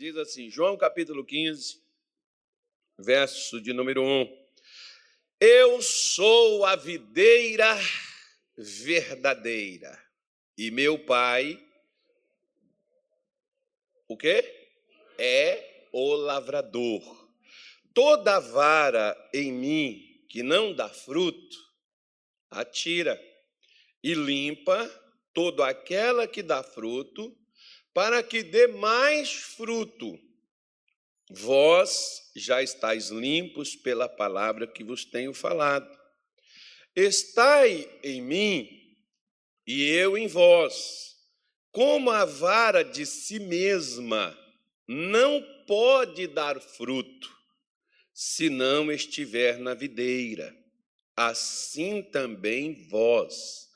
diz assim, João capítulo 15, verso de número 1. Eu sou a videira verdadeira e meu pai o quê? É o lavrador. Toda vara em mim que não dá fruto, atira e limpa toda aquela que dá fruto, para que dê mais fruto. Vós já estáis limpos pela palavra que vos tenho falado. Estai em mim e eu em vós. Como a vara de si mesma não pode dar fruto se não estiver na videira, assim também vós,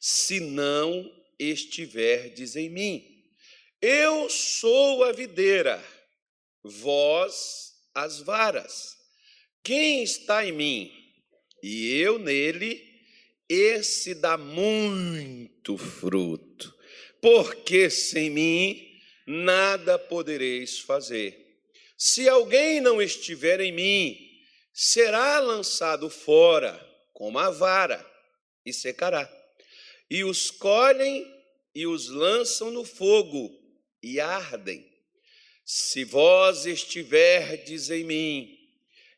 se não estiverdes em mim. Eu sou a videira vós as varas. Quem está em mim e eu nele, esse dá muito fruto, porque sem mim nada podereis fazer. Se alguém não estiver em mim, será lançado fora como a vara e secará. E os colhem e os lançam no fogo e ardem. Se vós estiverdes em mim,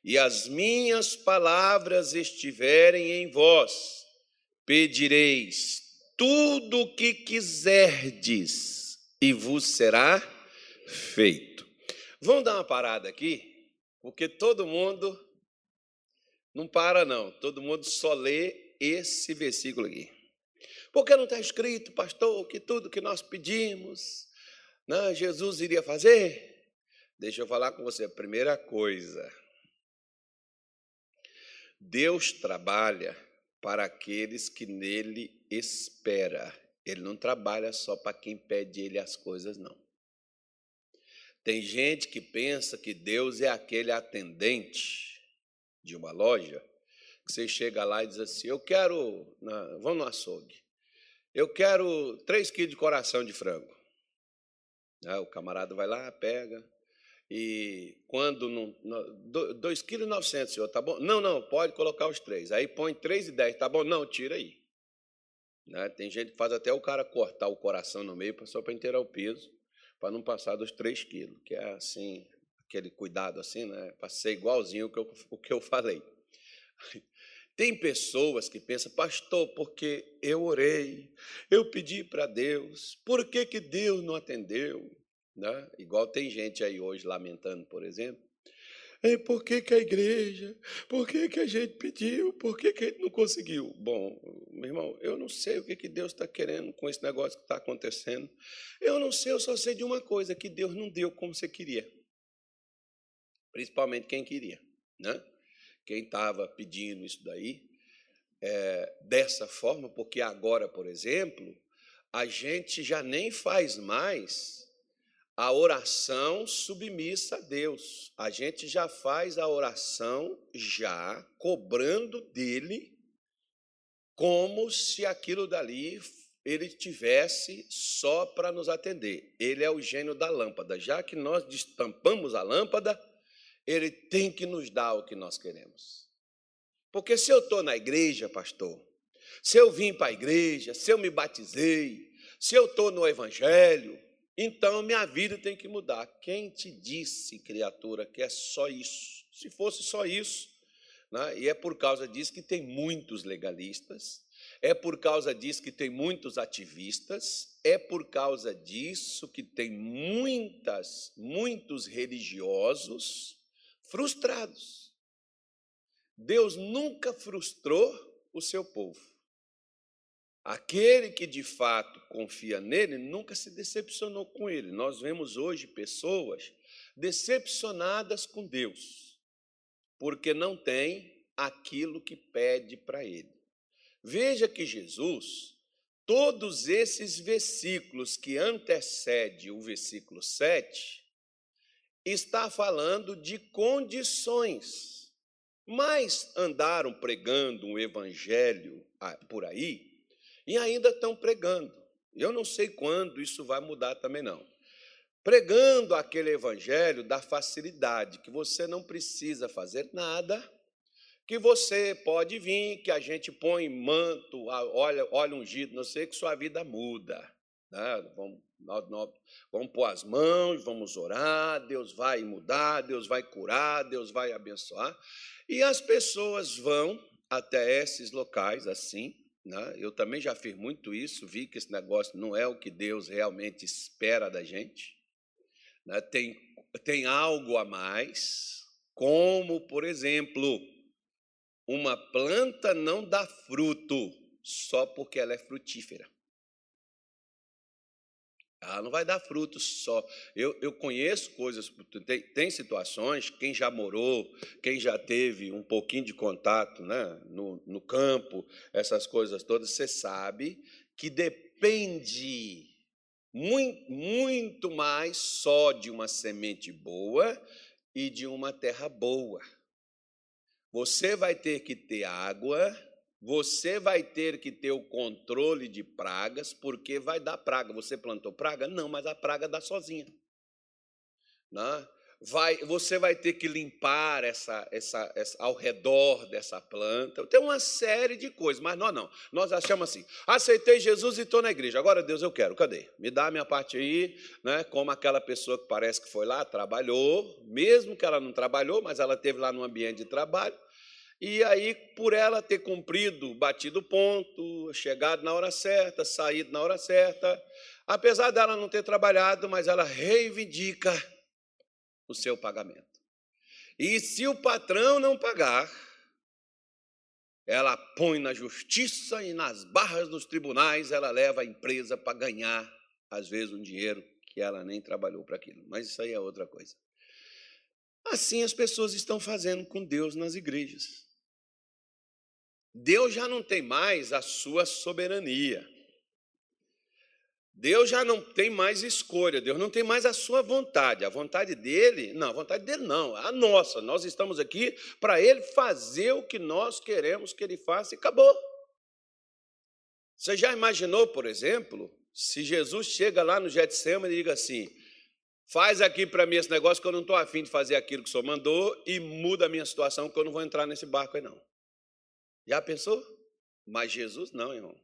e as minhas palavras estiverem em vós, pedireis tudo o que quiserdes, e vos será feito. Vamos dar uma parada aqui, porque todo mundo não para, não, todo mundo só lê esse versículo aqui. Porque não está escrito, pastor, que tudo que nós pedimos não, Jesus iria fazer? Deixa eu falar com você. Primeira coisa, Deus trabalha para aqueles que nele espera. Ele não trabalha só para quem pede ele as coisas, não. Tem gente que pensa que Deus é aquele atendente de uma loja que você chega lá e diz assim: Eu quero, vamos no açougue, eu quero três quilos de coração de frango. Né? O camarada vai lá, pega, e quando não. 2,9 kg, senhor, tá bom? Não, não, pode colocar os três. Aí põe 3,10, tá bom? Não, tira aí. Né? Tem gente que faz até o cara cortar o coração no meio só para inteirar o peso, para não passar dos 3 quilos, que é assim, aquele cuidado assim, né? Para ser igualzinho o que, o que eu falei. Tem pessoas que pensam, pastor, porque eu orei, eu pedi para Deus, por que, que Deus não atendeu? Né? Igual tem gente aí hoje lamentando, por exemplo. Por que, que a igreja? Por que, que a gente pediu? Por que, que a gente não conseguiu? Bom, meu irmão, eu não sei o que, que Deus está querendo com esse negócio que está acontecendo. Eu não sei, eu só sei de uma coisa, que Deus não deu como você queria. Principalmente quem queria, né? Quem estava pedindo isso daí, é, dessa forma, porque agora, por exemplo, a gente já nem faz mais a oração submissa a Deus. A gente já faz a oração já cobrando dele como se aquilo dali ele tivesse só para nos atender. Ele é o gênio da lâmpada. Já que nós destampamos a lâmpada, ele tem que nos dar o que nós queremos. Porque se eu estou na igreja, pastor, se eu vim para a igreja, se eu me batizei, se eu estou no evangelho, então minha vida tem que mudar. Quem te disse, criatura, que é só isso? Se fosse só isso, né? e é por causa disso que tem muitos legalistas, é por causa disso que tem muitos ativistas, é por causa disso que tem muitas, muitos religiosos frustrados. Deus nunca frustrou o seu povo. Aquele que de fato confia nele nunca se decepcionou com ele. Nós vemos hoje pessoas decepcionadas com Deus, porque não tem aquilo que pede para ele. Veja que Jesus, todos esses versículos que antecede o versículo 7, está falando de condições. Mas andaram pregando um evangelho ah, por aí e ainda estão pregando. Eu não sei quando isso vai mudar também não. pregando aquele evangelho da facilidade, que você não precisa fazer nada, que você pode vir, que a gente põe manto, olha, olha ungido, não sei, que sua vida muda. Né? Vamos, nós, nós, vamos pôr as mãos, vamos orar, Deus vai mudar, Deus vai curar, Deus vai abençoar. E as pessoas vão até esses locais assim. Né? Eu também já fiz muito isso, vi que esse negócio não é o que Deus realmente espera da gente. Né? Tem, tem algo a mais, como, por exemplo, uma planta não dá fruto só porque ela é frutífera. Ela não vai dar fruto só. Eu, eu conheço coisas, tem, tem, situações, quem já morou, quem já teve um pouquinho de contato né, no, no campo, essas coisas todas, você sabe que depende muito, muito mais só de uma semente boa e de uma terra boa. Você vai ter que ter água, você vai ter que ter o controle de pragas, porque vai dar praga. Você plantou praga? Não, mas a praga dá sozinha. Né? Vai, você vai ter que limpar essa, essa, essa, ao redor dessa planta. Tem uma série de coisas, mas nós não. Nós achamos assim: aceitei Jesus e estou na igreja. Agora, Deus, eu quero. Cadê? Me dá a minha parte aí, né? Como aquela pessoa que parece que foi lá, trabalhou, mesmo que ela não trabalhou, mas ela teve lá no ambiente de trabalho. E aí, por ela ter cumprido, batido o ponto, chegado na hora certa, saído na hora certa, apesar dela não ter trabalhado, mas ela reivindica o seu pagamento. E se o patrão não pagar, ela põe na justiça e nas barras dos tribunais, ela leva a empresa para ganhar, às vezes, um dinheiro que ela nem trabalhou para aquilo. Mas isso aí é outra coisa. Assim as pessoas estão fazendo com Deus nas igrejas. Deus já não tem mais a sua soberania. Deus já não tem mais escolha, Deus não tem mais a sua vontade. A vontade dele, não, a vontade dele não, a nossa. Nós estamos aqui para ele fazer o que nós queremos que ele faça e acabou. Você já imaginou, por exemplo, se Jesus chega lá no Getsemane e diga assim: faz aqui para mim esse negócio que eu não estou afim de fazer aquilo que o senhor mandou e muda a minha situação que eu não vou entrar nesse barco aí não. Já pensou? Mas Jesus não, irmão.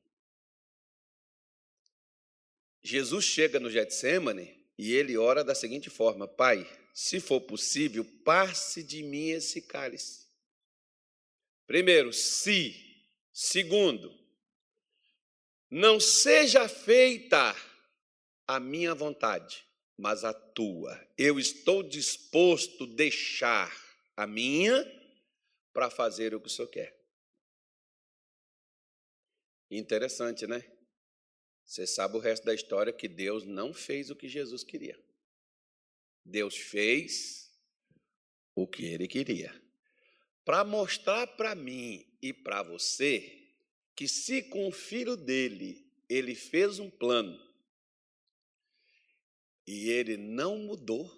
Jesus chega no Getsemane e ele ora da seguinte forma: Pai, se for possível, passe de mim esse cálice. Primeiro, se. Segundo, não seja feita a minha vontade, mas a tua. Eu estou disposto a deixar a minha para fazer o que o Senhor quer. Interessante, né? Você sabe o resto da história que Deus não fez o que Jesus queria. Deus fez o que ele queria. Para mostrar para mim e para você que se com o filho dele ele fez um plano e ele não mudou,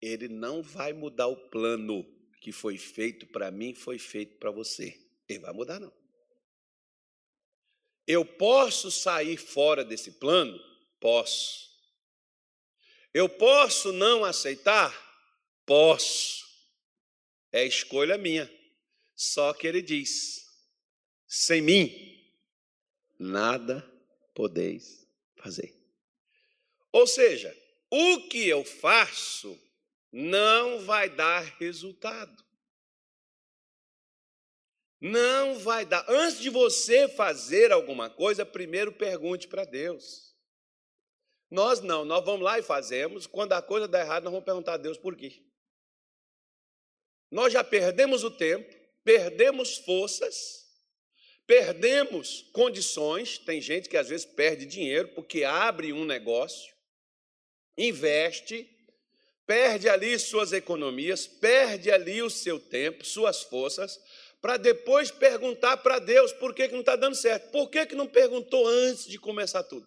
ele não vai mudar o plano que foi feito para mim, foi feito para você. Ele vai mudar não. Eu posso sair fora desse plano? Posso. Eu posso não aceitar? Posso. É escolha minha. Só que ele diz: sem mim, nada podeis fazer. Ou seja, o que eu faço não vai dar resultado. Não vai dar. Antes de você fazer alguma coisa, primeiro pergunte para Deus. Nós não, nós vamos lá e fazemos. Quando a coisa dá errado, nós vamos perguntar a Deus por quê. Nós já perdemos o tempo, perdemos forças, perdemos condições. Tem gente que às vezes perde dinheiro porque abre um negócio, investe, perde ali suas economias, perde ali o seu tempo, suas forças, para depois perguntar para Deus por que, que não está dando certo. Por que, que não perguntou antes de começar tudo?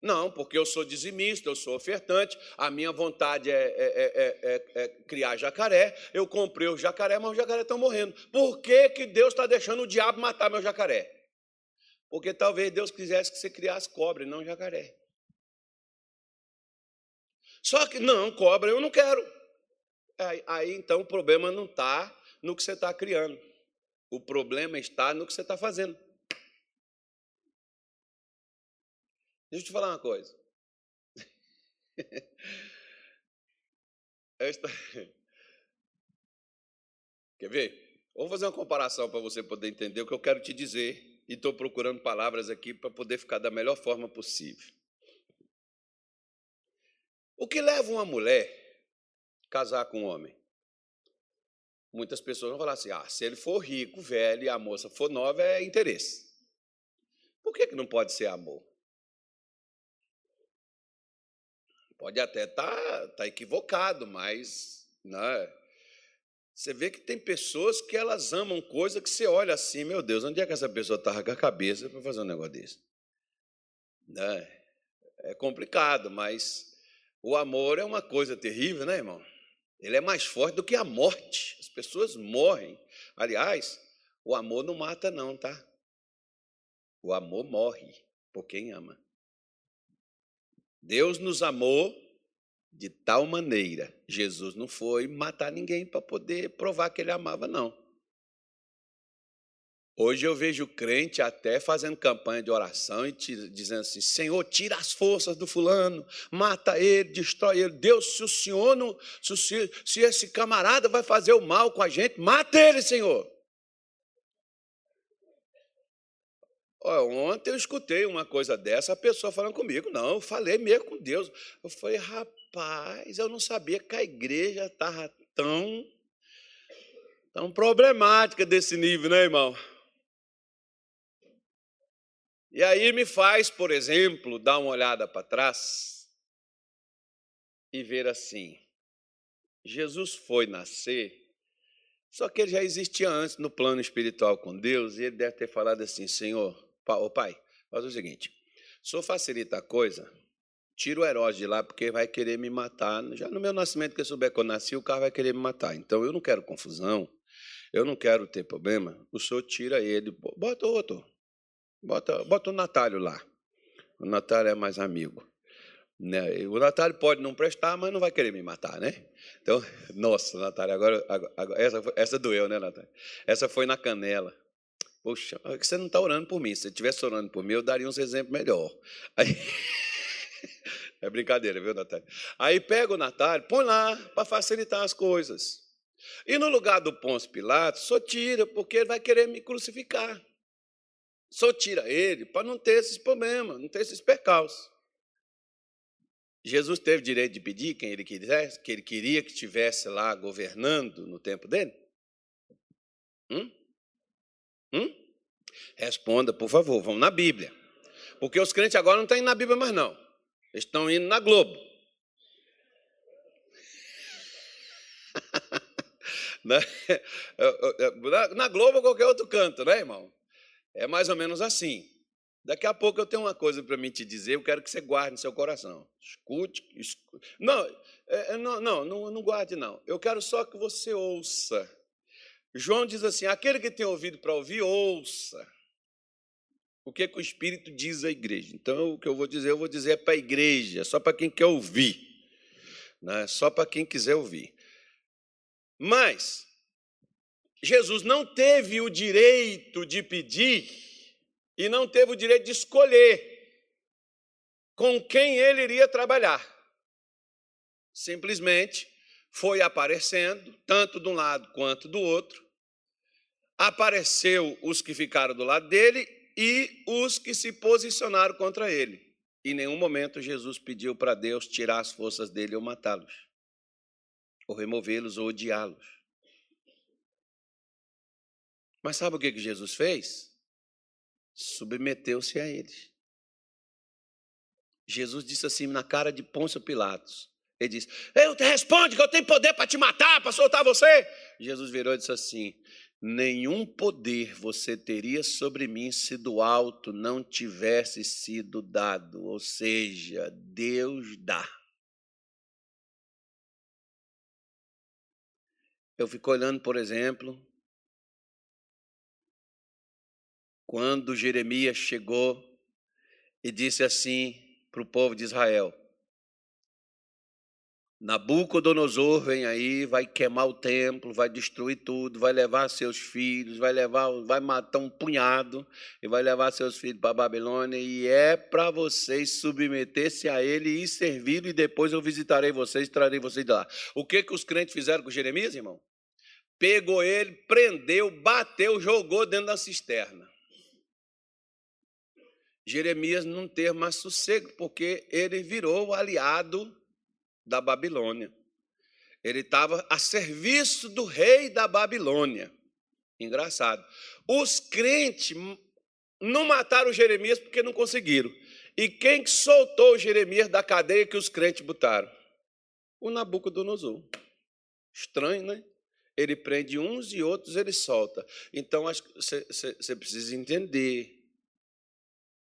Não, porque eu sou dizimista, eu sou ofertante, a minha vontade é, é, é, é, criar jacaré, eu comprei o jacaré, mas os jacaré estão morrendo. Por que, que Deus está deixando o diabo matar meu jacaré? Porque talvez Deus quisesse que você criasse cobra e não jacaré. Só que não, cobra, eu não quero. Aí, aí então o problema não está no que você está criando. O problema está no que você está fazendo. Deixa eu te falar uma coisa. Esta... Quer ver? Vou fazer uma comparação para você poder entender o que eu quero te dizer. E estou procurando palavras aqui para poder ficar da melhor forma possível. O que leva uma mulher a casar com um homem? Muitas pessoas vão falar assim: ah, se ele for rico, velho e a moça for nova, é interesse. Por que, que não pode ser amor? Pode até estar tá, tá equivocado, mas né, você vê que tem pessoas que elas amam coisa que você olha assim, meu Deus, onde é que essa pessoa está com a cabeça para fazer um negócio desse? Né? É complicado, mas o amor é uma coisa terrível, né, irmão? Ele é mais forte do que a morte. As pessoas morrem. Aliás, o amor não mata, não, tá? O amor morre por quem ama. Deus nos amou de tal maneira. Jesus não foi matar ninguém para poder provar que ele amava, não. Hoje eu vejo crente até fazendo campanha de oração e dizendo assim: Senhor, tira as forças do fulano, mata ele, destrói ele. Deus, se o senhor não. Se, se esse camarada vai fazer o mal com a gente, mata ele, Senhor. ontem eu escutei uma coisa dessa, a pessoa falando comigo. Não, eu falei mesmo com Deus. Eu falei, rapaz, eu não sabia que a igreja estava tão, tão problemática desse nível, né, irmão? E aí me faz, por exemplo, dar uma olhada para trás e ver assim: Jesus foi nascer, só que ele já existia antes no plano espiritual com Deus, e ele deve ter falado assim: Senhor, ô pai, faz o seguinte: se eu facilita a coisa, tira o Herodes de lá, porque vai querer me matar. Já no meu nascimento, que eu souber que eu nasci, o cara vai querer me matar. Então eu não quero confusão, eu não quero ter problema. O senhor tira ele, bota outro. Bota, bota o Natália lá. O Natália é mais amigo. Né? O Natália pode não prestar, mas não vai querer me matar, né? Então, nossa, Natália, agora, agora essa, essa doeu, né, Natália? Essa foi na canela. Poxa, é você não está orando por mim. Se você estivesse orando por mim, eu daria uns exemplos melhor. Aí... É brincadeira, viu, Natália? Aí pega o Natália, põe lá para facilitar as coisas. E no lugar do Pôncio Pilatos, só tira, porque ele vai querer me crucificar. Só tira ele para não ter esses problemas, não ter esses percalços. Jesus teve direito de pedir quem ele quisesse, que ele queria que estivesse lá governando no tempo dele? Hum? Hum? Responda, por favor, vamos na Bíblia. Porque os crentes agora não estão indo na Bíblia mais, não. Eles estão indo na Globo. na Globo ou qualquer outro canto, né, irmão? É mais ou menos assim. Daqui a pouco eu tenho uma coisa para mim te dizer, eu quero que você guarde no seu coração. Escute, escute. Não, é, é, não, não, não, não guarde, não. Eu quero só que você ouça. João diz assim: aquele que tem ouvido para ouvir, ouça. O que, que o Espírito diz à igreja? Então, o que eu vou dizer, eu vou dizer é para a igreja, só para quem quer ouvir. Né? Só para quem quiser ouvir. Mas, Jesus não teve o direito de pedir e não teve o direito de escolher com quem ele iria trabalhar. Simplesmente foi aparecendo, tanto de um lado quanto do outro. Apareceu os que ficaram do lado dele e os que se posicionaram contra ele. Em nenhum momento Jesus pediu para Deus tirar as forças dele ou matá-los, ou removê-los ou odiá-los. Mas sabe o que Jesus fez? Submeteu-se a eles. Jesus disse assim na cara de Pôncio Pilatos. Ele disse: Eu te responde que eu tenho poder para te matar, para soltar você. Jesus virou e disse assim: Nenhum poder você teria sobre mim se do alto não tivesse sido dado. Ou seja, Deus dá. Eu fico olhando, por exemplo, quando Jeremias chegou e disse assim para o povo de Israel: Nabucodonosor vem aí, vai queimar o templo, vai destruir tudo, vai levar seus filhos, vai levar, vai matar um punhado e vai levar seus filhos para Babilônia e é para vocês submeter-se a ele e servir e depois eu visitarei vocês trarei vocês de lá. O que que os crentes fizeram com Jeremias, irmão? Pegou ele, prendeu, bateu, jogou dentro da cisterna. Jeremias não teve mais sossego porque ele virou aliado da Babilônia. Ele estava a serviço do rei da Babilônia. Engraçado. Os crentes não mataram Jeremias porque não conseguiram. E quem soltou Jeremias da cadeia que os crentes botaram? O Nabucodonosor. Estranho, né? Ele prende uns e outros ele solta. Então você precisa entender.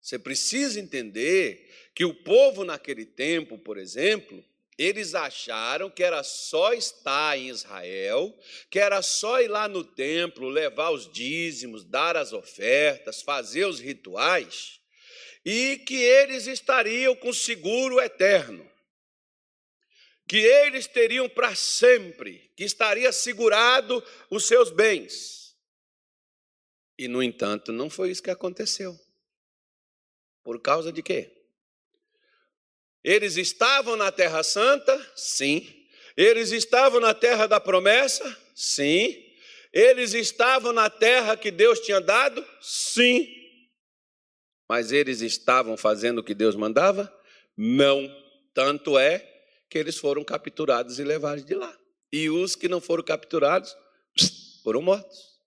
Você precisa entender que o povo naquele tempo, por exemplo, eles acharam que era só estar em Israel, que era só ir lá no templo, levar os dízimos, dar as ofertas, fazer os rituais, e que eles estariam com seguro eterno, que eles teriam para sempre, que estaria segurado os seus bens. E, no entanto, não foi isso que aconteceu. Por causa de quê? Eles estavam na Terra Santa? Sim. Eles estavam na terra da promessa? Sim. Eles estavam na terra que Deus tinha dado? Sim. Mas eles estavam fazendo o que Deus mandava? Não. Tanto é que eles foram capturados e levados de lá. E os que não foram capturados foram mortos.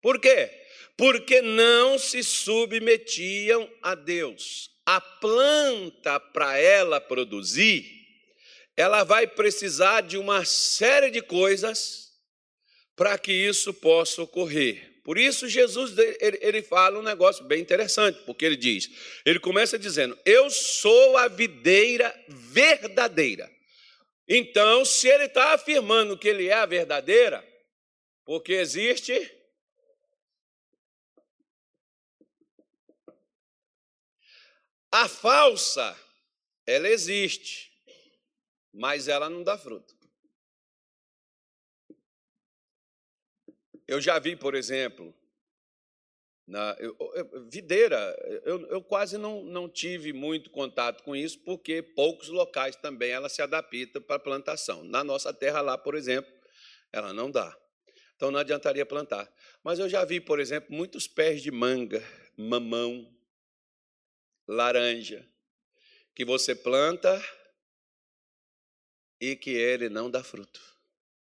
Por quê? Porque não se submetiam a Deus a planta, para ela produzir, ela vai precisar de uma série de coisas para que isso possa ocorrer. Por isso, Jesus ele, fala um negócio bem interessante, porque ele diz: ele começa dizendo, Eu sou a videira verdadeira. Então, se ele está afirmando que ele é a verdadeira, porque existe A falsa, ela existe, mas ela não dá fruto. Eu já vi, por exemplo, na eu, eu, videira, eu, eu quase não, não tive muito contato com isso, porque poucos locais também ela se adapta para plantação. Na nossa terra lá, por exemplo, ela não dá. Então não adiantaria plantar. Mas eu já vi, por exemplo, muitos pés de manga, mamão, laranja, que você planta e que ele não dá fruto.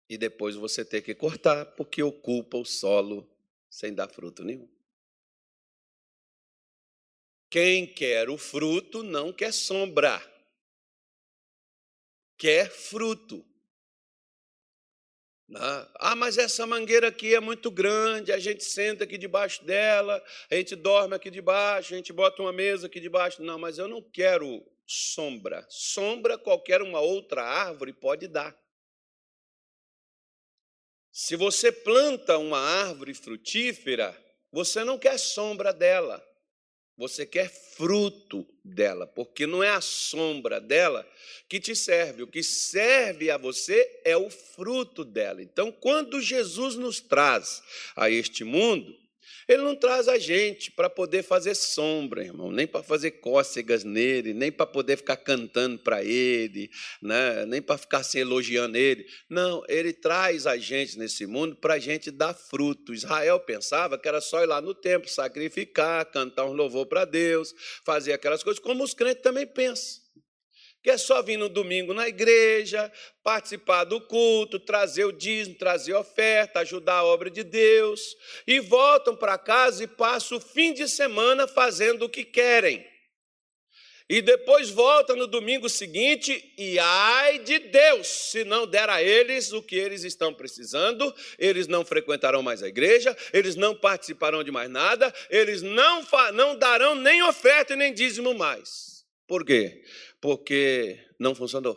E depois você tem que cortar, porque ocupa o solo sem dar fruto nenhum. Quem quer o fruto não quer sombra, quer fruto. Né? Ah, mas essa mangueira aqui é muito grande, a gente senta aqui debaixo dela, a gente dorme aqui debaixo, a gente bota uma mesa aqui debaixo. Não, mas eu não quero sombra. Sombra qualquer uma outra árvore pode dar. Se você planta uma árvore frutífera, você não quer sombra dela. Você quer fruto dela, porque não é a sombra dela que te serve. O que serve a você é o fruto dela. Então, quando Jesus nos traz a este mundo, ele não traz a gente para poder fazer sombra, irmão, nem para fazer cócegas nele, nem para poder ficar cantando para ele, né? nem para ficar se elogiando ele. Não, ele traz a gente nesse mundo para a gente dar fruto. Israel pensava que era só ir lá no templo, sacrificar, cantar um louvor para Deus, fazer aquelas coisas, como os crentes também pensam que é só vir no domingo na igreja, participar do culto, trazer o dízimo, trazer oferta, ajudar a obra de Deus, e voltam para casa e passam o fim de semana fazendo o que querem. E depois voltam no domingo seguinte e ai de Deus, se não der a eles o que eles estão precisando, eles não frequentarão mais a igreja, eles não participarão de mais nada, eles não, não darão nem oferta e nem dízimo mais. Por quê? Porque não funcionou.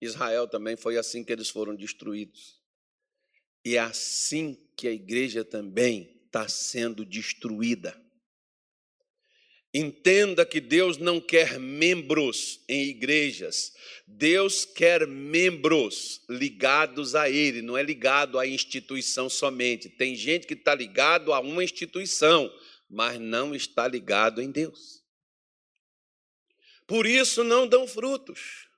Israel também foi assim que eles foram destruídos. E é assim que a igreja também está sendo destruída. Entenda que Deus não quer membros em igrejas. Deus quer membros ligados a Ele, não é ligado à instituição somente. Tem gente que está ligado a uma instituição, mas não está ligado em Deus. Por isso não dão frutos.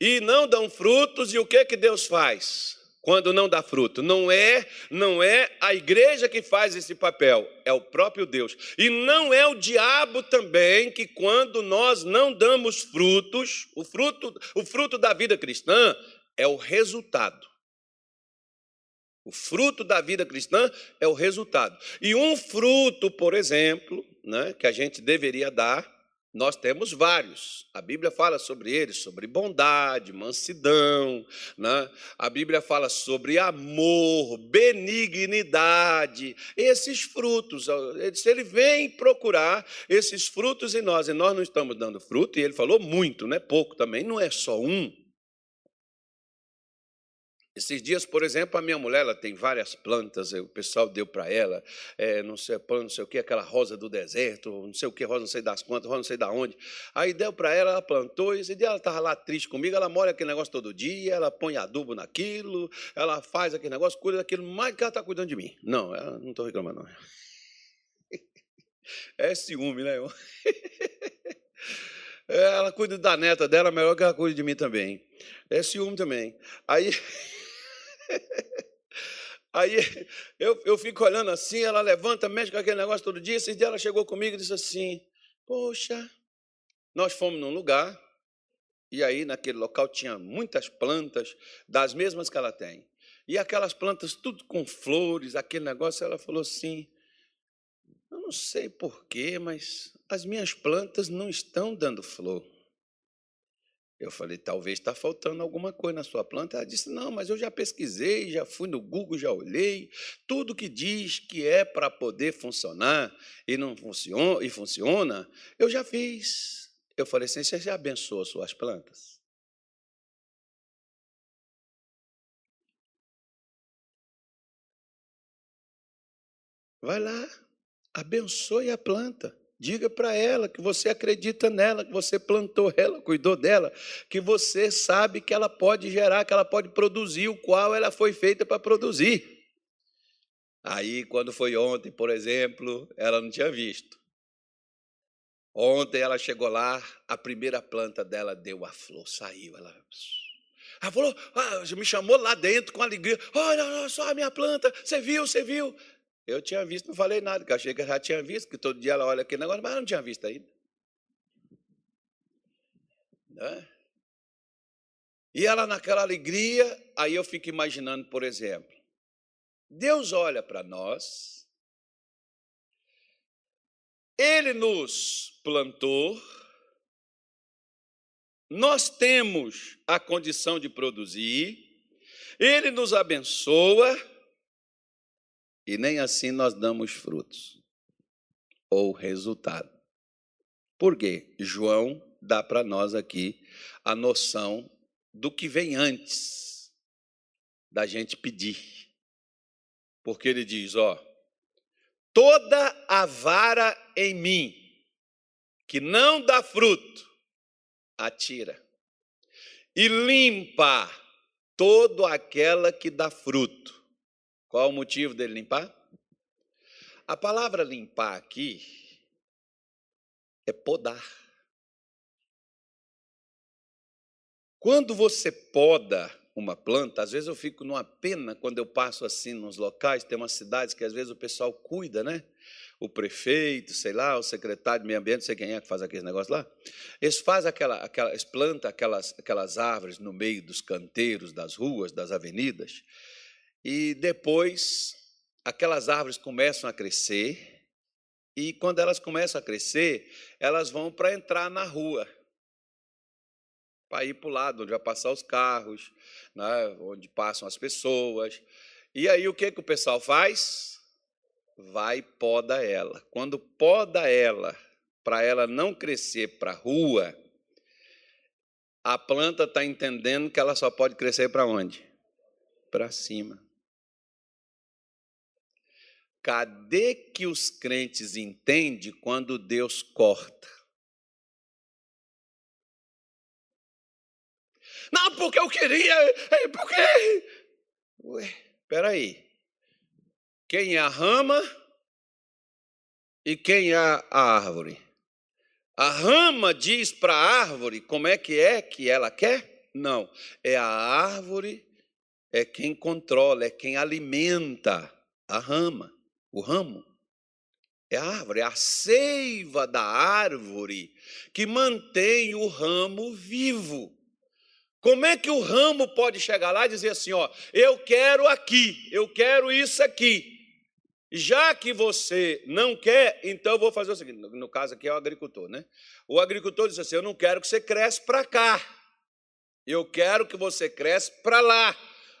E não dão frutos, e o que que Deus faz? quando não dá fruto. Não é, não é a igreja que faz esse papel, é o próprio Deus. E não é o diabo também que quando nós não damos frutos, o fruto, o fruto da vida cristã é o resultado. O fruto da vida cristã é o resultado. E um fruto, por exemplo, né, que a gente deveria dar nós temos vários. A Bíblia fala sobre eles, sobre bondade, mansidão. Né? A Bíblia fala sobre amor, benignidade. Esses frutos, se ele vem procurar esses frutos em nós, e nós não estamos dando fruto, e ele falou muito, não é pouco também, não é só um. Esses dias, por exemplo, a minha mulher ela tem várias plantas, o pessoal deu para ela, é, não sei não sei o que, aquela rosa do deserto, não sei o que, rosa não sei das quantas, rosa não sei da onde. Aí deu para ela, ela plantou, e esse dia ela estava lá triste comigo, ela molha aquele negócio todo dia, ela põe adubo naquilo, ela faz aquele negócio, cuida daquilo, mais que ela está cuidando de mim. Não, ela não estou reclamando, não. É ciúme, né? Ela cuida da neta dela melhor que ela cuida de mim também. É ciúme também. Aí. Aí eu, eu fico olhando assim, ela levanta, mexe com aquele negócio todo dia. Esse dia ela chegou comigo e disse assim: Poxa, nós fomos num lugar, e aí naquele local tinha muitas plantas, das mesmas que ela tem. E aquelas plantas tudo com flores, aquele negócio, ela falou assim: Eu não sei porquê, mas as minhas plantas não estão dando flor. Eu falei, talvez está faltando alguma coisa na sua planta. Ela disse, não, mas eu já pesquisei, já fui no Google, já olhei. Tudo que diz que é para poder funcionar e não funciona, e funciona, eu já fiz. Eu falei assim, você já abençoou suas plantas? Vai lá, abençoe a planta. Diga para ela que você acredita nela, que você plantou ela, cuidou dela, que você sabe que ela pode gerar, que ela pode produzir o qual ela foi feita para produzir. Aí, quando foi ontem, por exemplo, ela não tinha visto. Ontem ela chegou lá, a primeira planta dela deu a flor, saiu. Ela, ela falou, ah, me chamou lá dentro com alegria. Olha só a minha planta, você viu, você viu. Eu tinha visto, não falei nada, que achei que ela já tinha visto, que todo dia ela olha aquele negócio, mas eu não tinha visto ainda. Né? E ela naquela alegria, aí eu fico imaginando, por exemplo, Deus olha para nós, Ele nos plantou, nós temos a condição de produzir, Ele nos abençoa, e nem assim nós damos frutos ou resultado. Por quê? João dá para nós aqui a noção do que vem antes da gente pedir. Porque ele diz, ó, toda a vara em mim que não dá fruto, atira. E limpa todo aquela que dá fruto qual o motivo dele limpar? A palavra limpar aqui é podar. Quando você poda uma planta, às vezes eu fico numa pena quando eu passo assim nos locais, tem umas cidades que às vezes o pessoal cuida, né? O prefeito, sei lá, o secretário de meio ambiente, não sei quem é que faz aquele negócio lá. Eles fazem aquela, aquela eles plantam aquelas, aquelas árvores no meio dos canteiros, das ruas, das avenidas. E depois aquelas árvores começam a crescer, e quando elas começam a crescer, elas vão para entrar na rua, para ir para o lado onde vai passar os carros, né, onde passam as pessoas. E aí o que, que o pessoal faz? Vai poda ela. Quando poda ela, para ela não crescer para a rua, a planta está entendendo que ela só pode crescer para onde? Para cima. Cadê que os crentes entendem quando Deus corta? Não, porque eu queria, porque. Ué, peraí. Quem é a rama e quem é a árvore? A rama diz para a árvore como é que é que ela quer? Não. É a árvore, é quem controla, é quem alimenta a rama, o ramo. É a árvore, é a seiva da árvore que mantém o ramo vivo. Como é que o ramo pode chegar lá e dizer assim, ó, eu quero aqui, eu quero isso aqui. Já que você não quer, então eu vou fazer o seguinte, no caso aqui é o agricultor, né? O agricultor diz assim, eu não quero que você cresça para cá. Eu quero que você cresça para lá.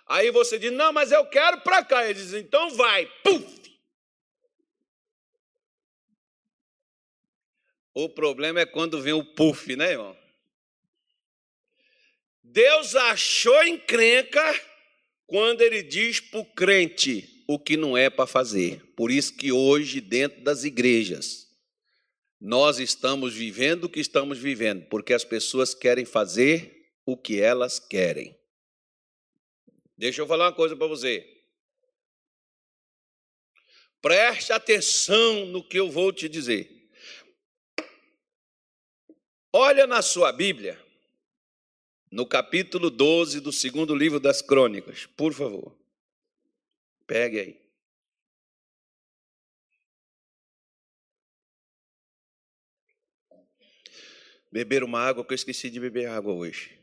Aí você diz, não, mas eu quero para cá. Ele diz, então vai. Puf! O problema é quando vem o puff, né, irmão? Deus achou encrenca quando ele diz para o crente o que não é para fazer. Por isso que hoje, dentro das igrejas, nós estamos vivendo o que estamos vivendo, porque as pessoas querem fazer o que elas querem. Deixa eu falar uma coisa para você. Preste atenção no que eu vou te dizer. Olha na sua Bíblia no capítulo 12 do segundo livro das Crônicas, por favor. Pegue aí. Beber uma água que eu esqueci de beber água hoje.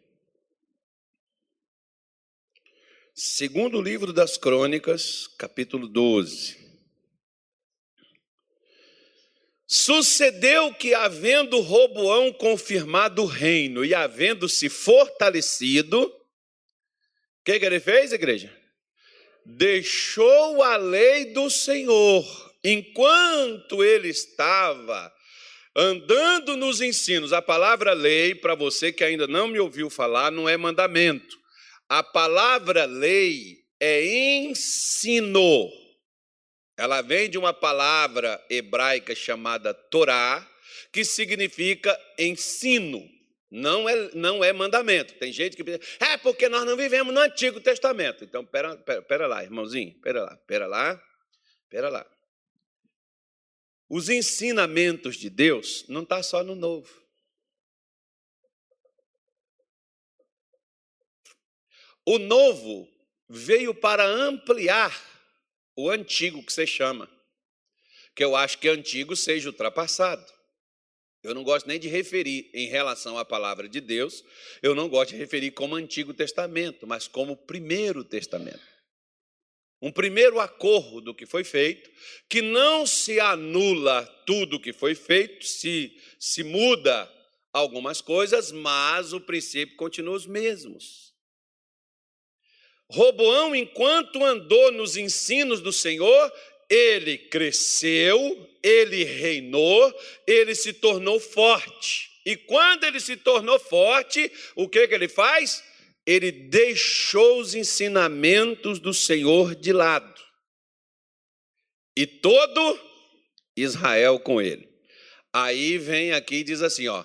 Segundo livro das Crônicas, capítulo 12. Sucedeu que, havendo Roboão confirmado o reino e havendo se fortalecido, o que, que ele fez, igreja? Deixou a lei do Senhor, enquanto ele estava andando nos ensinos. A palavra lei, para você que ainda não me ouviu falar, não é mandamento. A palavra lei é ensino. Ela vem de uma palavra hebraica chamada Torá, que significa ensino. Não é, não é mandamento. Tem gente que pensa, é porque nós não vivemos no Antigo Testamento. Então, pera, pera, pera lá, irmãozinho, pera lá, pera lá, pera lá. Os ensinamentos de Deus não está só no Novo. O Novo veio para ampliar o antigo que você chama, que eu acho que antigo seja ultrapassado. Eu não gosto nem de referir em relação à palavra de Deus, eu não gosto de referir como Antigo Testamento, mas como Primeiro Testamento. Um primeiro acordo que foi feito, que não se anula tudo que foi feito, se, se muda algumas coisas, mas o princípio continua os mesmos. Roboão, enquanto andou nos ensinos do Senhor, ele cresceu, ele reinou, ele se tornou forte. E quando ele se tornou forte, o que, que ele faz? Ele deixou os ensinamentos do Senhor de lado. E todo Israel com ele. Aí vem aqui e diz assim, ó: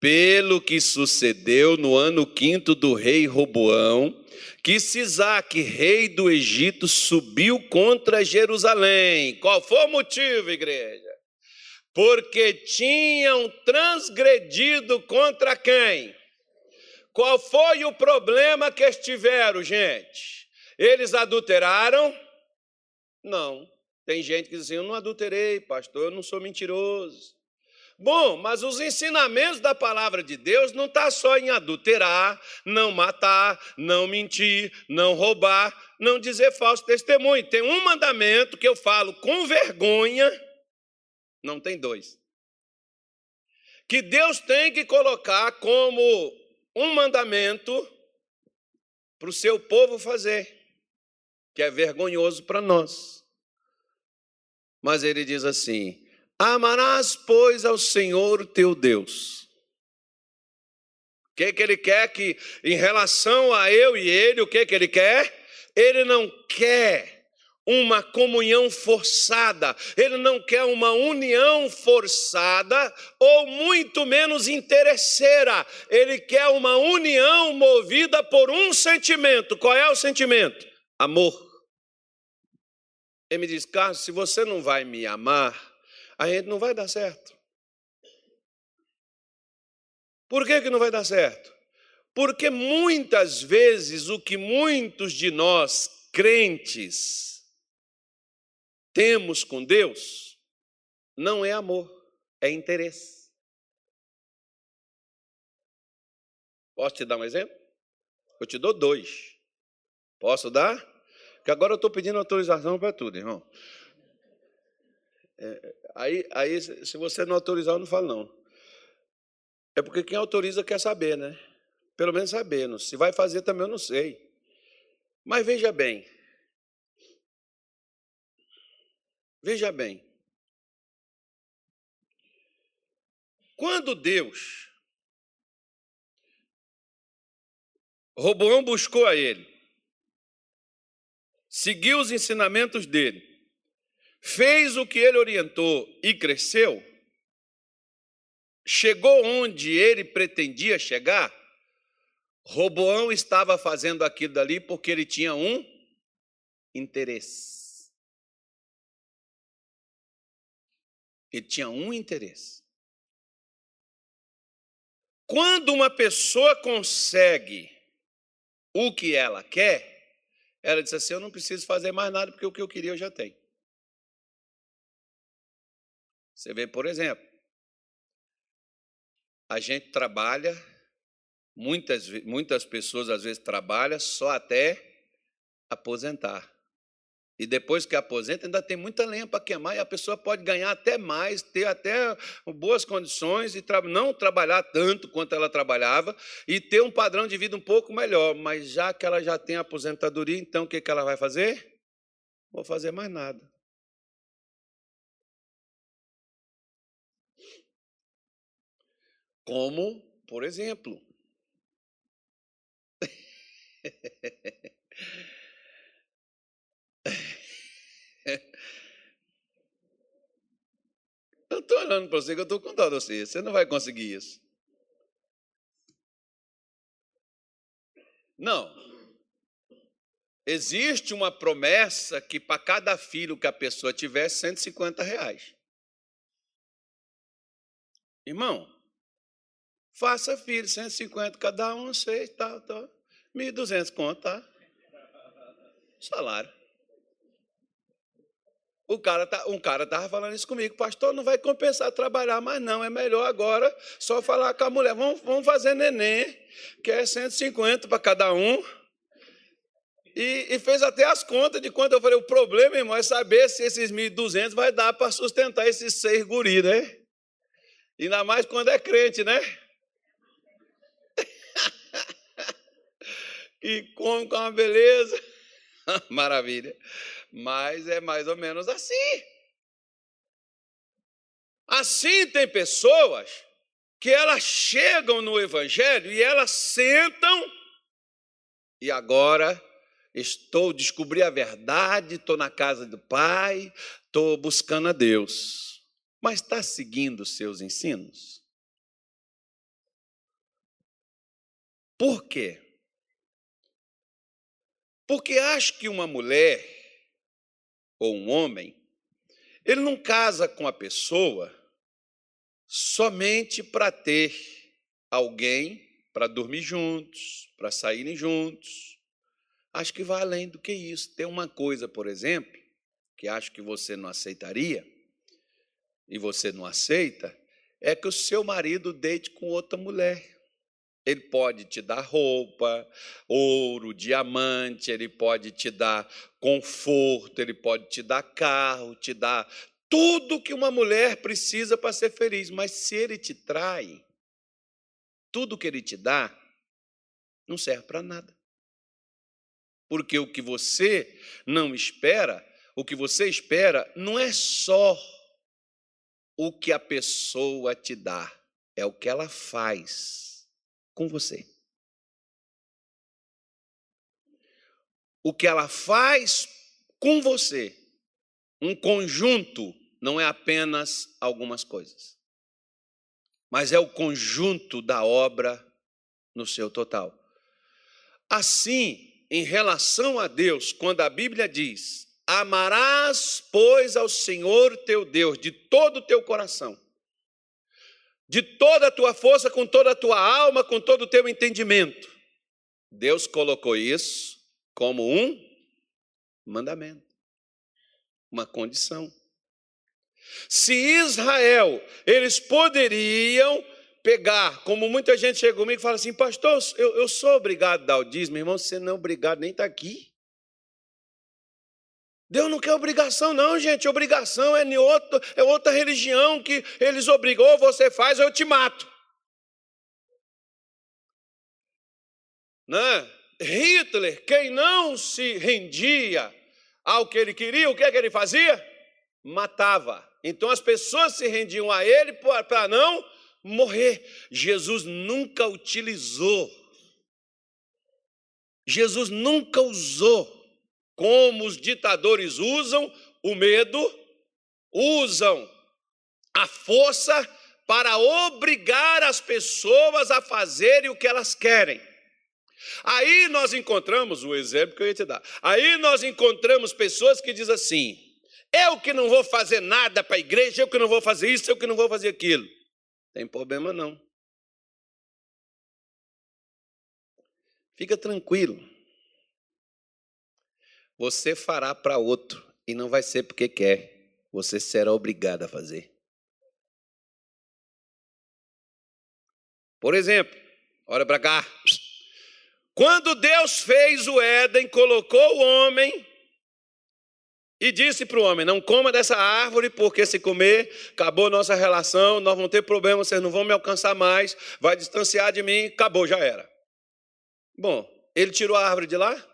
pelo que sucedeu no ano quinto do rei Roboão, que Sisaque, rei do Egito, subiu contra Jerusalém. Qual foi o motivo, igreja? Porque tinham transgredido contra quem? Qual foi o problema que estiveram, gente? Eles adulteraram? Não. Tem gente que diz assim: Eu não adulterei, pastor, eu não sou mentiroso. Bom, mas os ensinamentos da palavra de Deus não está só em adulterar, não matar, não mentir, não roubar, não dizer falso testemunho. Tem um mandamento que eu falo com vergonha, não tem dois. Que Deus tem que colocar como um mandamento para o seu povo fazer, que é vergonhoso para nós. Mas ele diz assim: Amarás, pois, ao Senhor teu Deus. O que, que ele quer que, em relação a eu e ele, o que, que ele quer? Ele não quer uma comunhão forçada, ele não quer uma união forçada ou muito menos interesseira, ele quer uma união movida por um sentimento. Qual é o sentimento? Amor. Ele me diz, Carlos, se você não vai me amar, a gente não vai dar certo. Por que, que não vai dar certo? Porque muitas vezes o que muitos de nós, crentes, temos com Deus, não é amor, é interesse. Posso te dar um exemplo? Eu te dou dois. Posso dar? Que agora eu estou pedindo autorização para tudo, irmão. É, aí, aí, se você não autorizar, eu não falo, não. É porque quem autoriza quer saber, né? Pelo menos sabendo. Se vai fazer também, eu não sei. Mas veja bem. Veja bem. Quando Deus Roboão buscou a ele, seguiu os ensinamentos dele, fez o que ele orientou e cresceu, chegou onde ele pretendia chegar, Roboão estava fazendo aquilo dali porque ele tinha um interesse. Ele tinha um interesse. Quando uma pessoa consegue o que ela quer, ela diz assim: Eu não preciso fazer mais nada porque o que eu queria eu já tenho. Você vê, por exemplo, a gente trabalha, muitas, muitas pessoas às vezes trabalham só até aposentar. E depois que aposenta, ainda tem muita lenha para queimar, e a pessoa pode ganhar até mais, ter até boas condições e tra não trabalhar tanto quanto ela trabalhava e ter um padrão de vida um pouco melhor. Mas já que ela já tem aposentadoria, então o que, que ela vai fazer? Vou fazer mais nada. Como, por exemplo, Eu estou olhando para você que eu estou dó de você. Você não vai conseguir isso. Não. Existe uma promessa que para cada filho que a pessoa tiver, 150 reais. Irmão, Faça filho, 150 cada um, sei, tá, tá. 1.200 conto, tá? Salário. O cara tá, um cara estava falando isso comigo, pastor, não vai compensar trabalhar mais não, é melhor agora só falar com a mulher, vamos, vamos fazer neném, que é 150 para cada um. E, e, fez até as contas de quanto eu falei, o problema, irmão, é saber se esses 1.200 vai dar para sustentar esses seis guris, né? Ainda mais quando é crente, né? E come com uma beleza. Maravilha. Mas é mais ou menos assim. Assim tem pessoas que elas chegam no Evangelho e elas sentam e agora estou descobri a verdade, estou na casa do Pai, estou buscando a Deus. Mas está seguindo os seus ensinos? Por quê? Porque acho que uma mulher ou um homem, ele não casa com a pessoa somente para ter alguém para dormir juntos, para saírem juntos. Acho que vai além do que isso. Tem uma coisa, por exemplo, que acho que você não aceitaria, e você não aceita, é que o seu marido deite com outra mulher. Ele pode te dar roupa, ouro, diamante, ele pode te dar conforto, ele pode te dar carro, te dar tudo que uma mulher precisa para ser feliz. Mas se ele te trai, tudo que ele te dá não serve para nada. Porque o que você não espera, o que você espera não é só o que a pessoa te dá, é o que ela faz com você. O que ela faz com você. Um conjunto não é apenas algumas coisas, mas é o conjunto da obra no seu total. Assim, em relação a Deus, quando a Bíblia diz: Amarás, pois, ao Senhor teu Deus de todo o teu coração, de toda a tua força, com toda a tua alma, com todo o teu entendimento. Deus colocou isso como um mandamento, uma condição. Se Israel, eles poderiam pegar, como muita gente chega comigo e fala assim, pastor, eu, eu sou obrigado a dar o dízimo, irmão, você não é obrigado nem estar tá aqui. Deus não quer obrigação, não, gente. Obrigação é, outro, é outra religião que eles obrigam, ou você faz eu te mato. Né? Hitler, quem não se rendia ao que ele queria, o que, é que ele fazia? Matava. Então as pessoas se rendiam a ele para não morrer. Jesus nunca utilizou, Jesus nunca usou, como os ditadores usam o medo, usam a força para obrigar as pessoas a fazerem o que elas querem. Aí nós encontramos o exemplo que eu ia te dar. Aí nós encontramos pessoas que dizem assim: eu que não vou fazer nada para a igreja, eu que não vou fazer isso, eu que não vou fazer aquilo. Tem problema não. Fica tranquilo. Você fará para outro e não vai ser porque quer. Você será obrigado a fazer. Por exemplo, olha para cá. Quando Deus fez o Éden, colocou o homem e disse para o homem: Não coma dessa árvore, porque se comer, acabou nossa relação, nós vamos ter problema, vocês não vão me alcançar mais, vai distanciar de mim, acabou, já era. Bom, ele tirou a árvore de lá?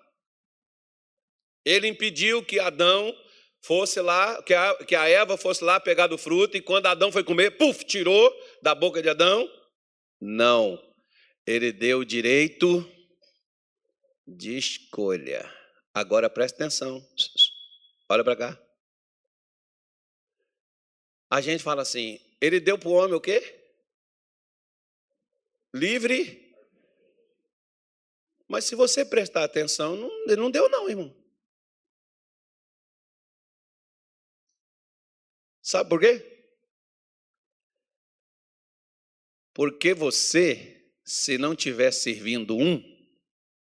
Ele impediu que Adão fosse lá, que a, que a Eva fosse lá pegar do fruto, e quando Adão foi comer, puf, tirou da boca de Adão? Não. Ele deu o direito de escolha. Agora preste atenção. Olha para cá. A gente fala assim: ele deu para o homem o quê? Livre. Mas se você prestar atenção, não, ele não deu, não, irmão. Sabe por quê? Porque você, se não estiver servindo um,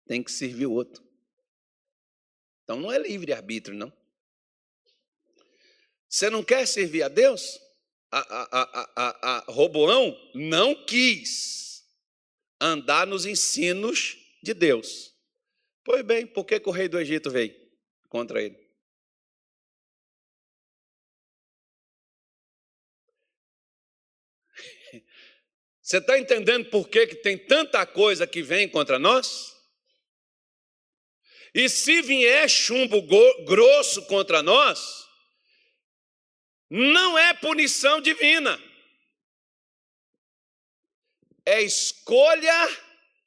tem que servir o outro. Então não é livre-arbítrio, não. Você não quer servir a Deus? A, a, a, a, Roboão não quis andar nos ensinos de Deus. Pois bem, por que, que o rei do Egito veio contra ele? Você está entendendo por que, que tem tanta coisa que vem contra nós? E se vier chumbo grosso contra nós, não é punição divina, é escolha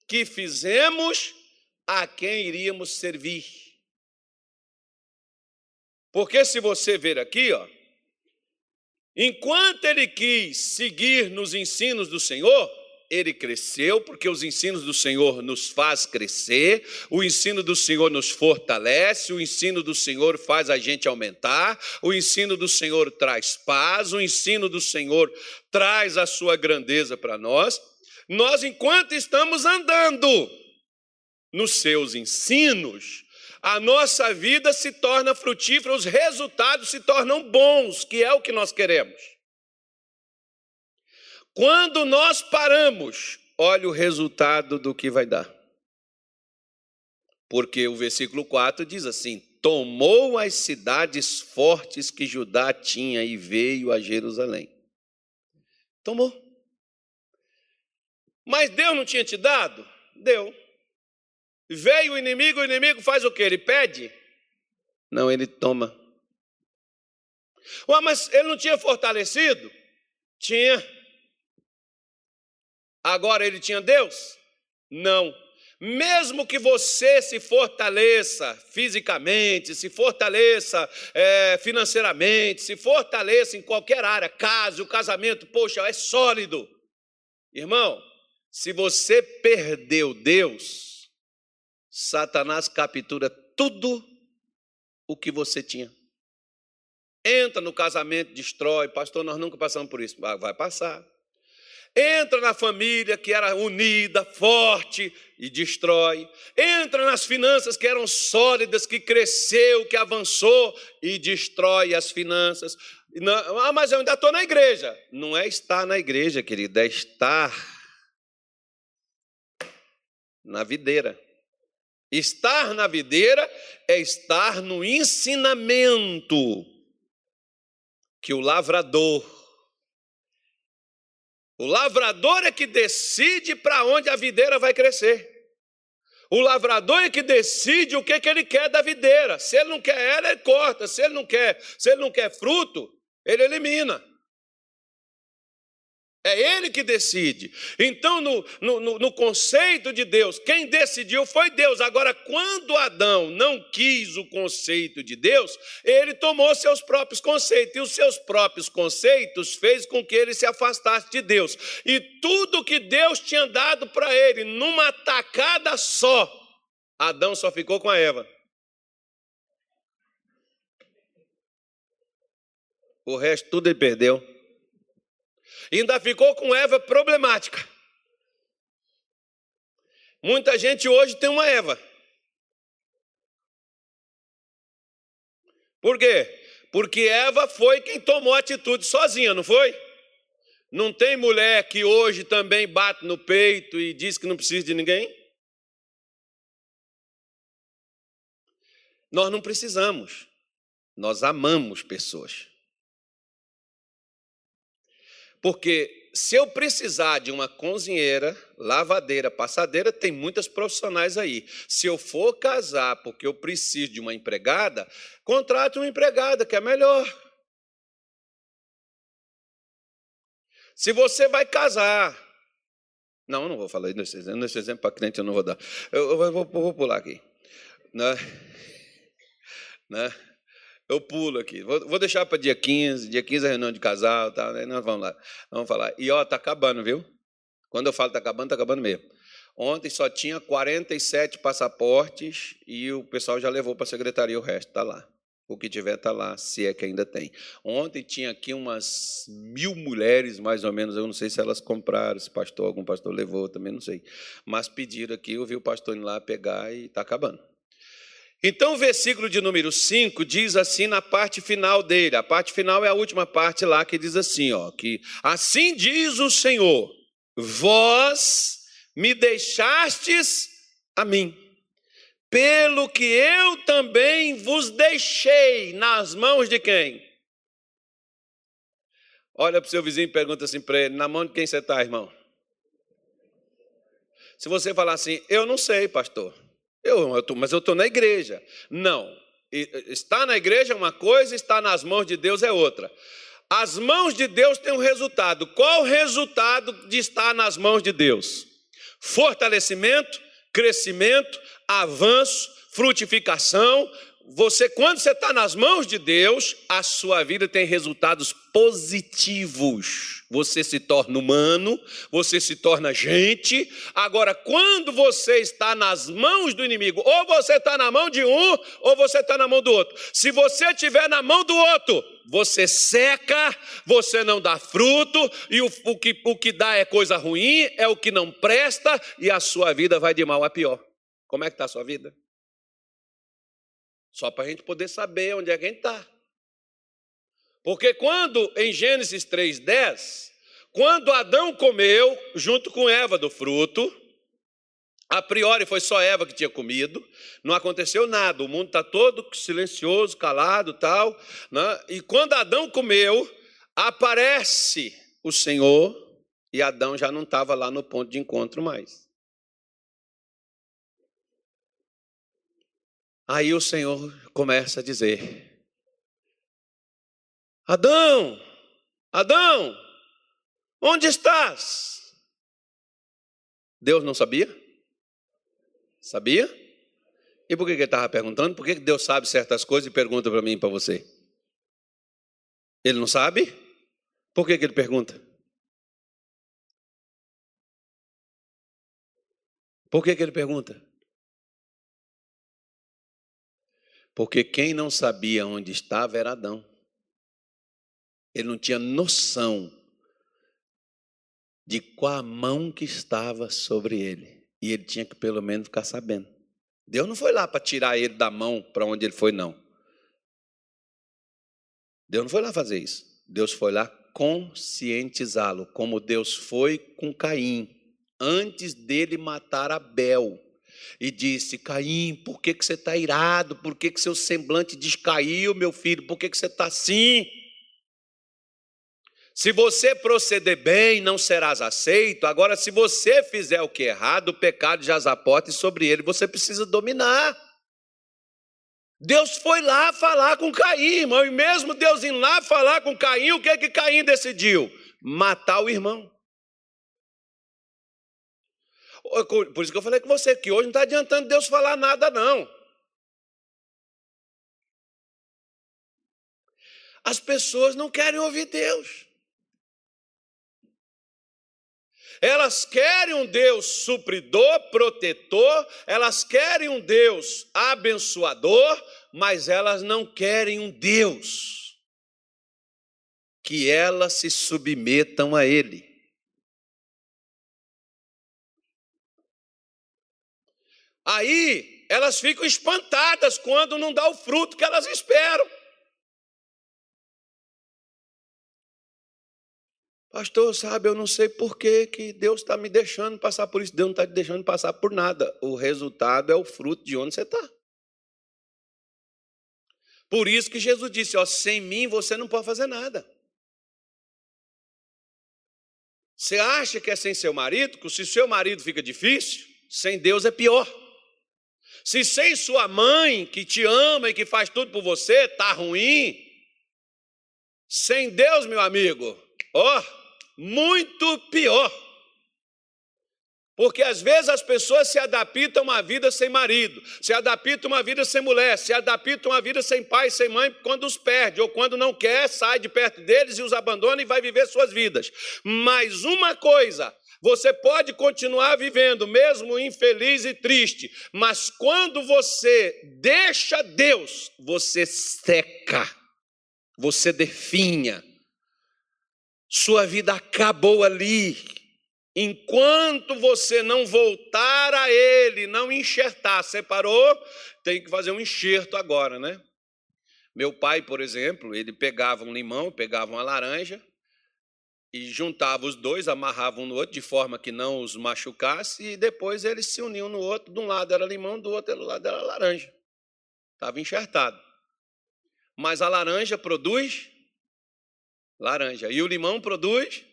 que fizemos a quem iríamos servir. Porque se você ver aqui, ó, enquanto ele quis seguir nos ensinos do Senhor, ele cresceu, porque os ensinos do Senhor nos faz crescer, o ensino do Senhor nos fortalece, o ensino do Senhor faz a gente aumentar, o ensino do Senhor traz paz, o ensino do Senhor traz a sua grandeza para nós. Nós, enquanto estamos andando nos seus ensinos, a nossa vida se torna frutífera, os resultados se tornam bons, que é o que nós queremos. Quando nós paramos, olha o resultado do que vai dar. Porque o versículo 4 diz assim: Tomou as cidades fortes que Judá tinha e veio a Jerusalém. Tomou. Mas Deus não tinha te dado? Deu. Veio o inimigo, o inimigo faz o que? Ele pede? Não, ele toma. Ué, mas ele não tinha fortalecido? Tinha. Agora ele tinha Deus? Não. mesmo que você se fortaleça fisicamente, se fortaleça é, financeiramente, se fortaleça em qualquer área, case, o casamento, poxa, é sólido. Irmão, se você perdeu Deus, Satanás captura tudo o que você tinha. Entra no casamento, destrói. Pastor, nós nunca passamos por isso. Vai passar. Entra na família que era unida, forte e destrói. Entra nas finanças que eram sólidas, que cresceu, que avançou e destrói as finanças. Ah, mas eu ainda estou na igreja. Não é estar na igreja, querida, é estar na videira. Estar na videira é estar no ensinamento que o lavrador o lavrador é que decide para onde a videira vai crescer. O lavrador é que decide o que, que ele quer da videira. Se ele não quer ela, ele corta. Se ele não quer, se ele não quer fruto, ele elimina. É Ele que decide. Então, no, no, no, conceito de Deus, quem decidiu foi Deus. Agora, quando Adão não quis o conceito de Deus, ele tomou seus próprios conceitos. E os seus próprios conceitos fez com que ele se afastasse de Deus. E tudo que Deus tinha dado para ele, numa tacada só, Adão só ficou com a Eva. O resto tudo ele perdeu. Ainda ficou com Eva problemática. Muita gente hoje tem uma Eva. Por quê? Porque Eva foi quem tomou atitude sozinha, não foi? Não tem mulher que hoje também bate no peito e diz que não precisa de ninguém? Nós não precisamos. Nós amamos pessoas. Porque se eu precisar de uma cozinheira, lavadeira, passadeira, tem muitas profissionais aí. Se eu for casar porque eu preciso de uma empregada, contrate uma empregada, que é melhor. Se você vai casar. Não, eu não vou falar nesse exemplo, nesse exemplo para crente eu não vou dar. Eu, eu vou, vou, pular aqui. Né? Né? Eu pulo aqui. Vou, vou deixar para dia 15. Dia 15 é reunião de casal. Tá, né? Nós vamos lá. Vamos falar. E ó, tá acabando, viu? Quando eu falo tá acabando, tá acabando mesmo. Ontem só tinha 47 passaportes e o pessoal já levou para a secretaria o resto. Está lá. O que tiver está lá, se é que ainda tem. Ontem tinha aqui umas mil mulheres, mais ou menos. Eu não sei se elas compraram, se pastor, algum pastor levou, também não sei. Mas pediram aqui, eu vi o pastor ir lá pegar e está acabando. Então, o versículo de número 5 diz assim na parte final dele. A parte final é a última parte lá que diz assim, ó, que assim diz o Senhor: Vós me deixastes a mim, pelo que eu também vos deixei nas mãos de quem? Olha para o seu vizinho e pergunta assim para ele: na mão de quem você está, irmão? Se você falar assim, eu não sei, pastor. Eu, eu tô, mas eu estou na igreja. Não. Estar na igreja é uma coisa, estar nas mãos de Deus é outra. As mãos de Deus têm um resultado. Qual o resultado de estar nas mãos de Deus? Fortalecimento, crescimento, avanço, frutificação, você, quando você está nas mãos de Deus, a sua vida tem resultados positivos. Você se torna humano, você se torna gente. Agora, quando você está nas mãos do inimigo, ou você está na mão de um, ou você está na mão do outro. Se você estiver na mão do outro, você seca, você não dá fruto, e o, o, que, o que dá é coisa ruim, é o que não presta, e a sua vida vai de mal a pior. Como é que está a sua vida? Só para a gente poder saber onde é que a gente está. Porque quando, em Gênesis 3,10, quando Adão comeu, junto com Eva, do fruto, a priori foi só Eva que tinha comido, não aconteceu nada, o mundo está todo silencioso, calado tal. Né? E quando Adão comeu, aparece o Senhor e Adão já não estava lá no ponto de encontro mais. Aí o Senhor começa a dizer: Adão, Adão, onde estás? Deus não sabia? Sabia? E por que ele estava perguntando? Por que Deus sabe certas coisas e pergunta para mim e para você? Ele não sabe? Por que, que ele pergunta? Por que, que ele pergunta? Porque quem não sabia onde estava era Adão. Ele não tinha noção de qual a mão que estava sobre ele. E ele tinha que pelo menos ficar sabendo. Deus não foi lá para tirar ele da mão para onde ele foi, não. Deus não foi lá fazer isso. Deus foi lá conscientizá-lo, como Deus foi com Caim, antes dele matar Abel. E disse: Caim, por que, que você está irado? Por que, que seu semblante descaiu, meu filho? Por que, que você está assim? Se você proceder bem, não serás aceito. Agora, se você fizer o que é errado, o pecado já zapote sobre ele. Você precisa dominar. Deus foi lá falar com Caim, irmão. E mesmo Deus indo lá falar com Caim, o que é que Caim decidiu? Matar o irmão. Por isso que eu falei com você que hoje não está adiantando Deus falar nada, não. As pessoas não querem ouvir Deus. Elas querem um Deus supridor, protetor, elas querem um Deus abençoador, mas elas não querem um Deus que elas se submetam a Ele. Aí elas ficam espantadas quando não dá o fruto que elas esperam. Pastor, sabe, eu não sei por que, que Deus está me deixando passar por isso. Deus não está te deixando passar por nada. O resultado é o fruto de onde você está. Por isso que Jesus disse: ó, sem mim você não pode fazer nada. Você acha que é sem seu marido? Que se seu marido fica difícil, sem Deus é pior. Se sem sua mãe, que te ama e que faz tudo por você, está ruim, sem Deus, meu amigo, ó, oh, muito pior. Porque às vezes as pessoas se adaptam a uma vida sem marido, se adaptam a uma vida sem mulher, se adaptam a uma vida sem pai, sem mãe, quando os perde, ou quando não quer, sai de perto deles e os abandona e vai viver suas vidas. Mas uma coisa, você pode continuar vivendo, mesmo infeliz e triste, mas quando você deixa Deus, você seca, você definha, sua vida acabou ali. Enquanto você não voltar a Ele, não enxertar, separou, tem que fazer um enxerto agora, né? Meu pai, por exemplo, ele pegava um limão, pegava uma laranja e juntava os dois, amarrava um no outro de forma que não os machucasse e depois eles se uniam no outro. De um lado era limão, do outro lado era laranja. Estava enxertado. Mas a laranja produz laranja. E o limão produz.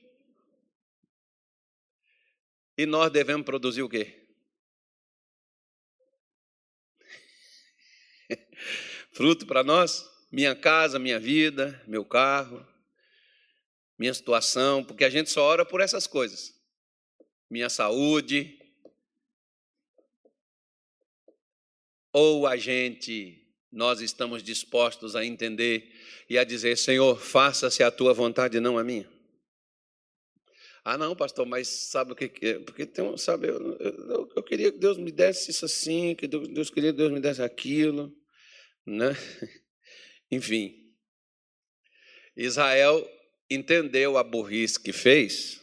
E nós devemos produzir o quê? Fruto para nós? Minha casa, minha vida, meu carro, minha situação, porque a gente só ora por essas coisas. Minha saúde. Ou a gente nós estamos dispostos a entender e a dizer: Senhor, faça-se a tua vontade, não a minha. Ah, não, pastor, mas sabe o que é? Porque tem um, sabe, eu, eu, eu, queria que Deus me desse isso assim, que Deus queria que Deus me desse aquilo, né? Enfim. Israel entendeu a burrice que fez,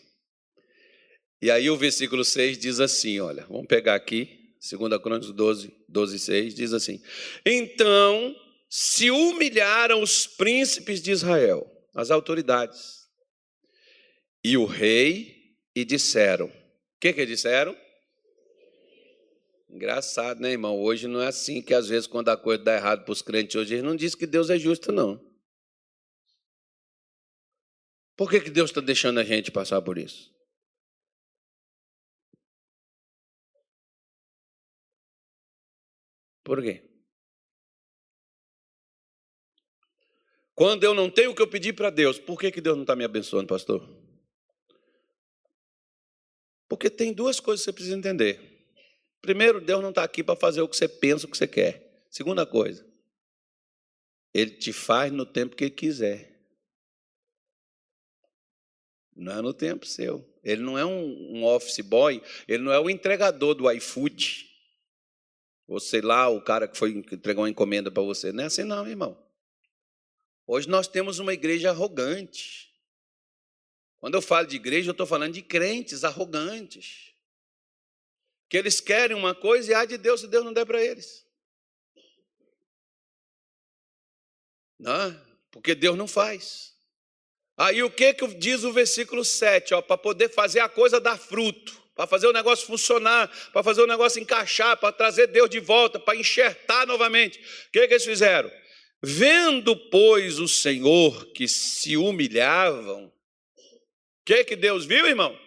e aí o versículo 6 diz assim: olha, vamos pegar aqui, 2 Crônicas 12, 12, 6, diz assim: Então se humilharam os príncipes de Israel, as autoridades, e o rei, e disseram: O que que disseram? Engraçado, né, irmão? Hoje não é assim que às vezes, quando a coisa dá errado para os crentes, hoje eles não dizem que Deus é justo, não. Por que, que Deus está deixando a gente passar por isso? Por quê? Quando eu não tenho o que eu pedi para Deus, por que, que Deus não está me abençoando, pastor? Porque tem duas coisas que você precisa entender. Primeiro, Deus não está aqui para fazer o que você pensa, o que você quer. Segunda coisa, Ele te faz no tempo que Ele quiser. Não é no tempo seu. Ele não é um, um office boy, ele não é o entregador do iFood. Ou sei lá, o cara que foi entregar uma encomenda para você. Não é assim, não, irmão. Hoje nós temos uma igreja arrogante. Quando eu falo de igreja, eu estou falando de crentes arrogantes. Que eles querem uma coisa e há de Deus se Deus não der para eles. Não, porque Deus não faz. Aí o que, que diz o versículo 7? Para poder fazer a coisa dar fruto, para fazer o negócio funcionar, para fazer o negócio encaixar, para trazer Deus de volta, para enxertar novamente. O que, que eles fizeram? Vendo, pois, o Senhor que se humilhavam, o que, que Deus viu, irmão?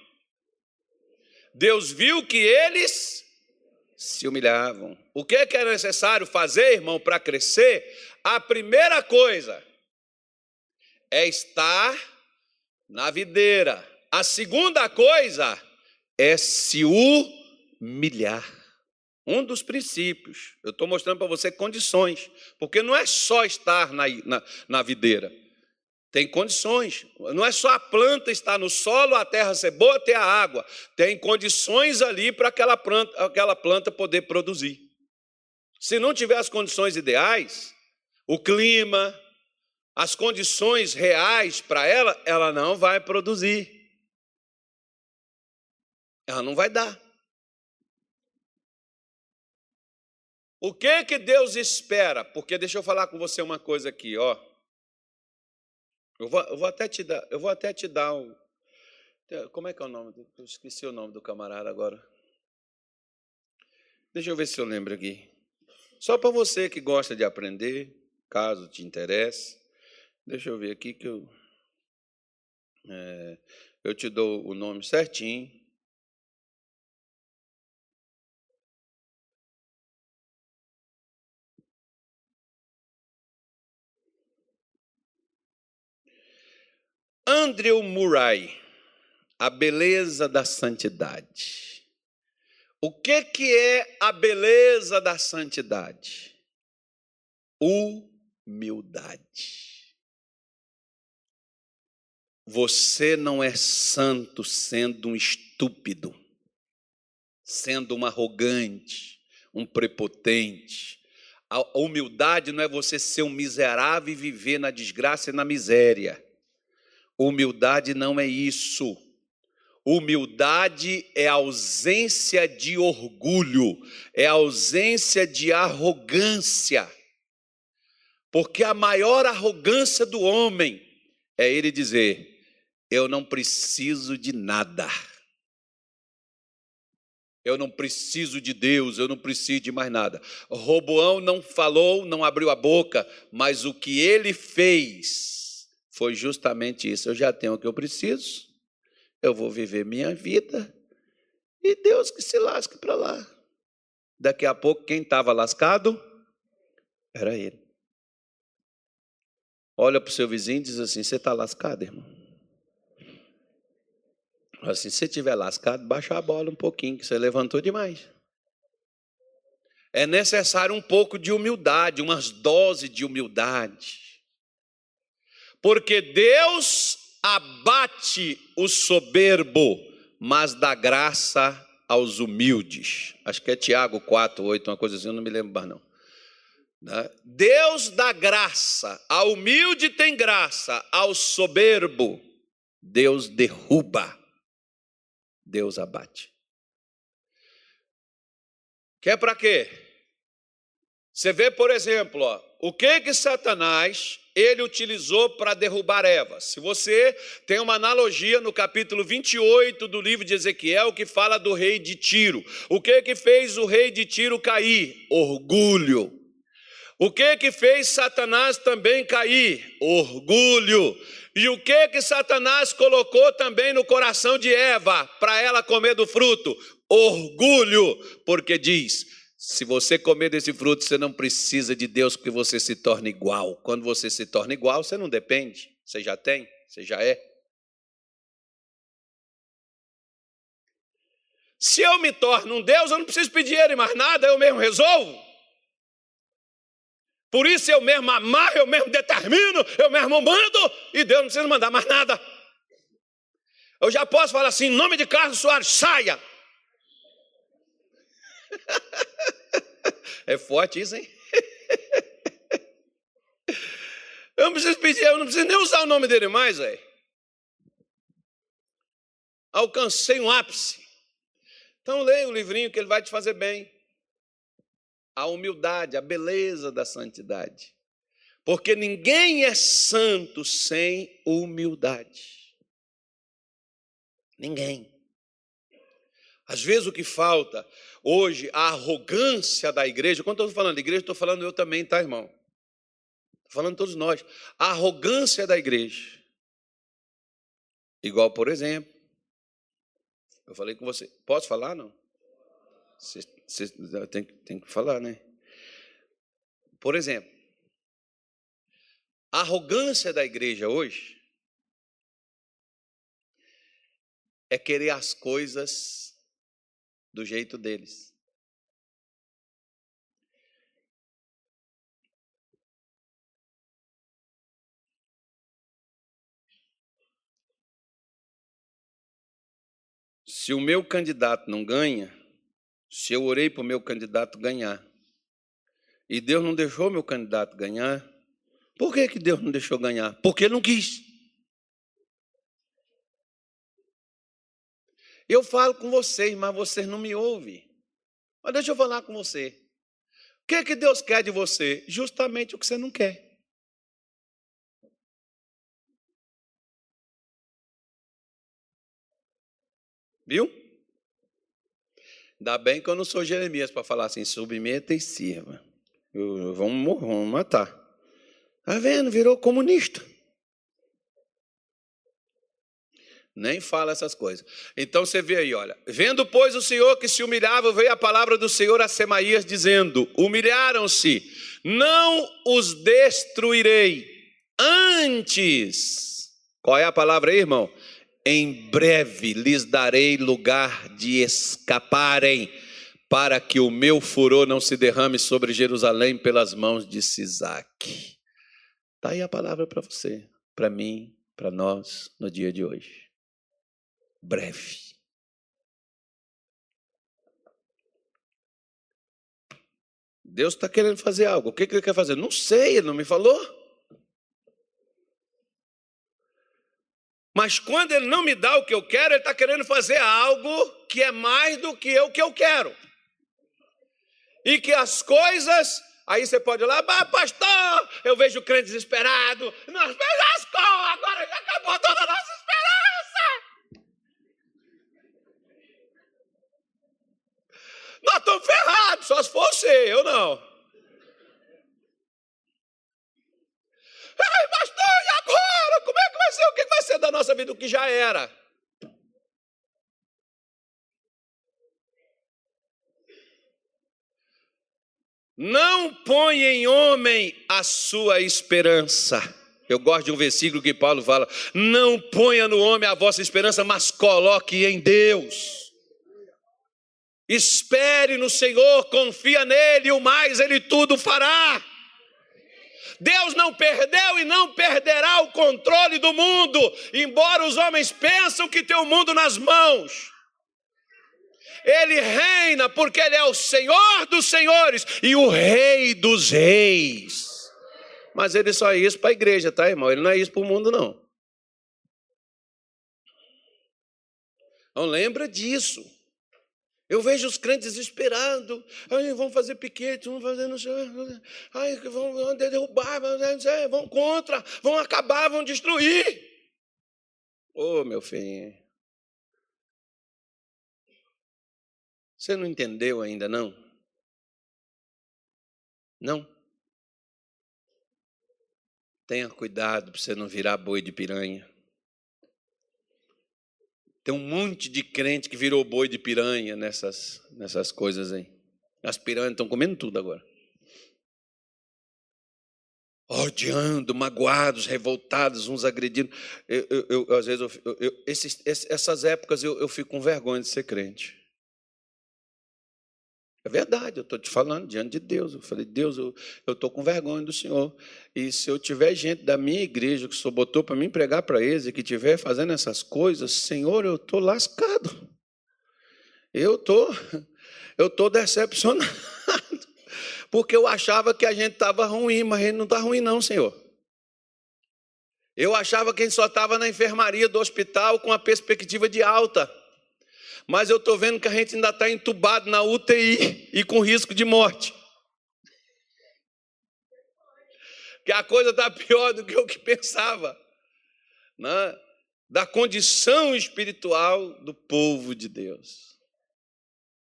Deus viu que eles se humilhavam. O que, que era necessário fazer, irmão, para crescer? A primeira coisa é estar na videira. A segunda coisa é se humilhar. Um dos princípios. Eu estou mostrando para você condições. Porque não é só estar na, na, na, videira. Tem condições. Não é só a planta estar no solo, a terra ser boa, ter a água. Tem condições ali para aquela planta, aquela planta poder produzir. Se não tiver as condições ideais, o clima, as condições reais para ela, ela não vai produzir. Ela não vai dar. O que que Deus espera? Porque deixa eu falar com você uma coisa aqui, ó. Eu vou, eu vou até te dar, eu vou até te dar um, como é que é o nome? Eu esqueci o nome do camarada agora. Deixa eu ver se eu lembro aqui. Só para você que gosta de aprender, caso te interesse. Deixa eu ver aqui que eu. É, eu te dou o nome certinho. Andrew Murray, a beleza da santidade. O que, que é a beleza da santidade? Humildade. Você não é santo sendo um estúpido, sendo um arrogante, um prepotente. A humildade não é você ser um miserável e viver na desgraça e na miséria. Humildade não é isso. Humildade é ausência de orgulho, é ausência de arrogância. Porque a maior arrogância do homem é ele dizer: eu não preciso de nada. Eu não preciso de Deus, eu não preciso de mais nada. Roboão não falou, não abriu a boca, mas o que ele fez foi justamente isso. Eu já tenho o que eu preciso, eu vou viver minha vida e Deus que se lasque para lá. Daqui a pouco, quem estava lascado era ele. Olha para o seu vizinho e diz assim: Você está lascado, irmão? Assim, se você estiver lascado, baixa a bola um pouquinho, que você levantou demais. É necessário um pouco de humildade, umas doses de humildade. Porque Deus abate o soberbo, mas dá graça aos humildes. Acho que é Tiago 4, 8, uma coisa assim, eu não me lembro mais não. Né? Deus dá graça, ao humilde tem graça, ao soberbo, Deus derruba. Deus abate. Que é para quê? Você vê, por exemplo, ó, o que que Satanás ele utilizou para derrubar Eva. Se você tem uma analogia no capítulo 28 do livro de Ezequiel que fala do rei de Tiro. O que que fez o rei de Tiro cair? Orgulho. O que que fez Satanás também cair? Orgulho. E o que que Satanás colocou também no coração de Eva para ela comer do fruto? Orgulho, porque diz: se você comer desse fruto, você não precisa de Deus porque você se torna igual. Quando você se torna igual, você não depende, você já tem, você já é. Se eu me torno um Deus, eu não preciso pedir ele mais nada, eu mesmo resolvo. Por isso eu mesmo amarro, eu mesmo determino, eu mesmo mando, e Deus não precisa mandar mais nada. Eu já posso falar assim, em nome de Carlos Soares, saia. É forte isso, hein? Eu não preciso pedir, eu não preciso nem usar o nome dele mais, velho. Alcancei um ápice. Então leia o livrinho que ele vai te fazer bem. A humildade, a beleza da santidade. Porque ninguém é santo sem humildade. Ninguém. Às vezes o que falta hoje, a arrogância da igreja, quando eu estou falando de igreja, estou falando eu também, tá, irmão? falando todos nós, a arrogância da igreja. Igual, por exemplo, eu falei com você, posso falar não? Tem, tem que falar, né? Por exemplo, a arrogância da igreja hoje é querer as coisas do jeito deles. Se o meu candidato não ganha, se eu orei para o meu candidato ganhar, e Deus não deixou meu candidato ganhar, por que, que Deus não deixou ganhar? Porque ele não quis. Eu falo com vocês, mas vocês não me ouvem. Mas deixa eu falar com você. O que, que Deus quer de você? Justamente o que você não quer. Viu? Ainda bem que eu não sou Jeremias para falar assim, submeta e sirva. Vamos, vamos matar. Está vendo? Virou comunista. Nem fala essas coisas. Então você vê aí, olha. Vendo, pois, o Senhor que se humilhava, veio a palavra do Senhor a Semaías, dizendo: Humilharam-se, não os destruirei. Antes, qual é a palavra aí, irmão? Em breve lhes darei lugar de escaparem, para que o meu furor não se derrame sobre Jerusalém pelas mãos de Sisaque. Está aí a palavra para você, para mim, para nós, no dia de hoje. Breve. Deus está querendo fazer algo. O que, que ele quer fazer? Não sei, ele não me falou. Mas quando ele não me dá o que eu quero, ele está querendo fazer algo que é mais do que eu que eu quero. E que as coisas, aí você pode ir lá, pastor, eu vejo o crente desesperado, nós lascou, agora já acabou toda a nossa esperança. Nós estamos ferrados, só se fosse eu não. Ai, pastor, e agora? Como é que vai ser? O que vai ser da nossa vida? O que já era? Não põe em homem a sua esperança. Eu gosto de um versículo que Paulo fala: Não ponha no homem a vossa esperança, mas coloque em Deus. Espere no Senhor, confia nele, o mais ele tudo fará. Deus não perdeu e não perderá o controle do mundo, embora os homens pensam que tem o mundo nas mãos. Ele reina porque ele é o Senhor dos senhores e o Rei dos reis. Mas ele só é isso para a igreja, tá, irmão? Ele não é isso para o mundo, não. Não lembra disso. Eu vejo os crentes desesperados. Ai, vão fazer piquete, vão fazer não sei. Ai, vão, derrubar, vão contra, vão acabar, vão destruir. Ô, oh, meu filho. Você não entendeu ainda, não? Não? Tenha cuidado para você não virar boi de piranha. Tem um monte de crente que virou boi de piranha nessas, nessas coisas aí. As piranhas estão comendo tudo agora. Odiando, magoados, revoltados, uns agredindo. Eu, eu, eu às vezes, eu, esses, essas épocas eu, eu fico com vergonha de ser crente. É verdade, eu estou te falando diante de Deus. Eu falei, Deus, eu estou com vergonha do Senhor. E se eu tiver gente da minha igreja que o Senhor botou para mim pregar para eles e que estiver fazendo essas coisas, Senhor, eu estou lascado. Eu tô, eu tô decepcionado. Porque eu achava que a gente estava ruim, mas a gente não está ruim, não, Senhor. Eu achava que a gente só estava na enfermaria do hospital com a perspectiva de alta mas eu estou vendo que a gente ainda está entubado na UTI e com risco de morte. Que a coisa está pior do que eu que pensava, né? da condição espiritual do povo de Deus.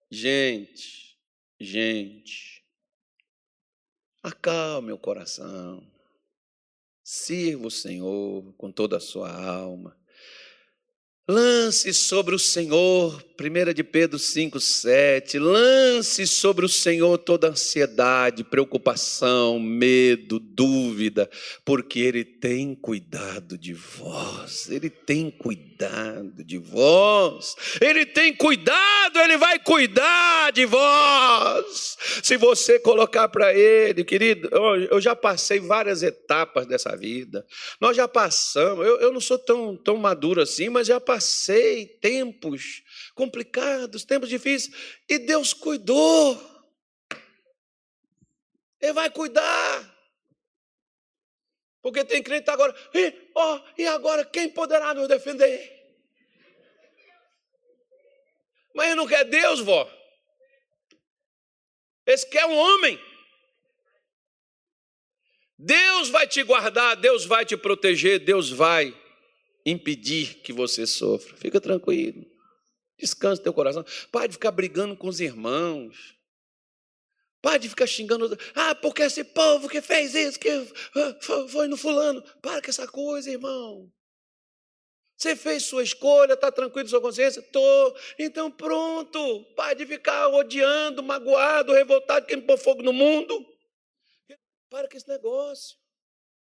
Gente, gente, acalme o coração, sirva o Senhor com toda a sua alma, Lance sobre o Senhor, 1 de Pedro 5, 7, lance sobre o Senhor toda ansiedade, preocupação, medo, dúvida, porque Ele tem cuidado de vós, Ele tem cuidado de vós, Ele tem cuidado, Ele vai cuidar de vós. Se você colocar para Ele, querido, eu já passei várias etapas dessa vida, nós já passamos, eu, eu não sou tão, tão maduro assim, mas já passei passei tempos complicados, tempos difíceis, e Deus cuidou. Ele vai cuidar. Porque tem crente agora, e, oh, e agora quem poderá nos defender? Mas ele não quer Deus, vó. Esse quer um homem. Deus vai te guardar, Deus vai te proteger, Deus vai impedir que você sofra. Fica tranquilo. Descanse teu coração. Pare de ficar brigando com os irmãos. Pare de ficar xingando. Ah, porque esse povo que fez isso, que ah, foi no fulano. Para com essa coisa, irmão. Você fez sua escolha, está tranquilo sua consciência? Estou. Então pronto. Pare de ficar odiando, magoado, revoltado, querendo pôr fogo no mundo. Para com esse negócio.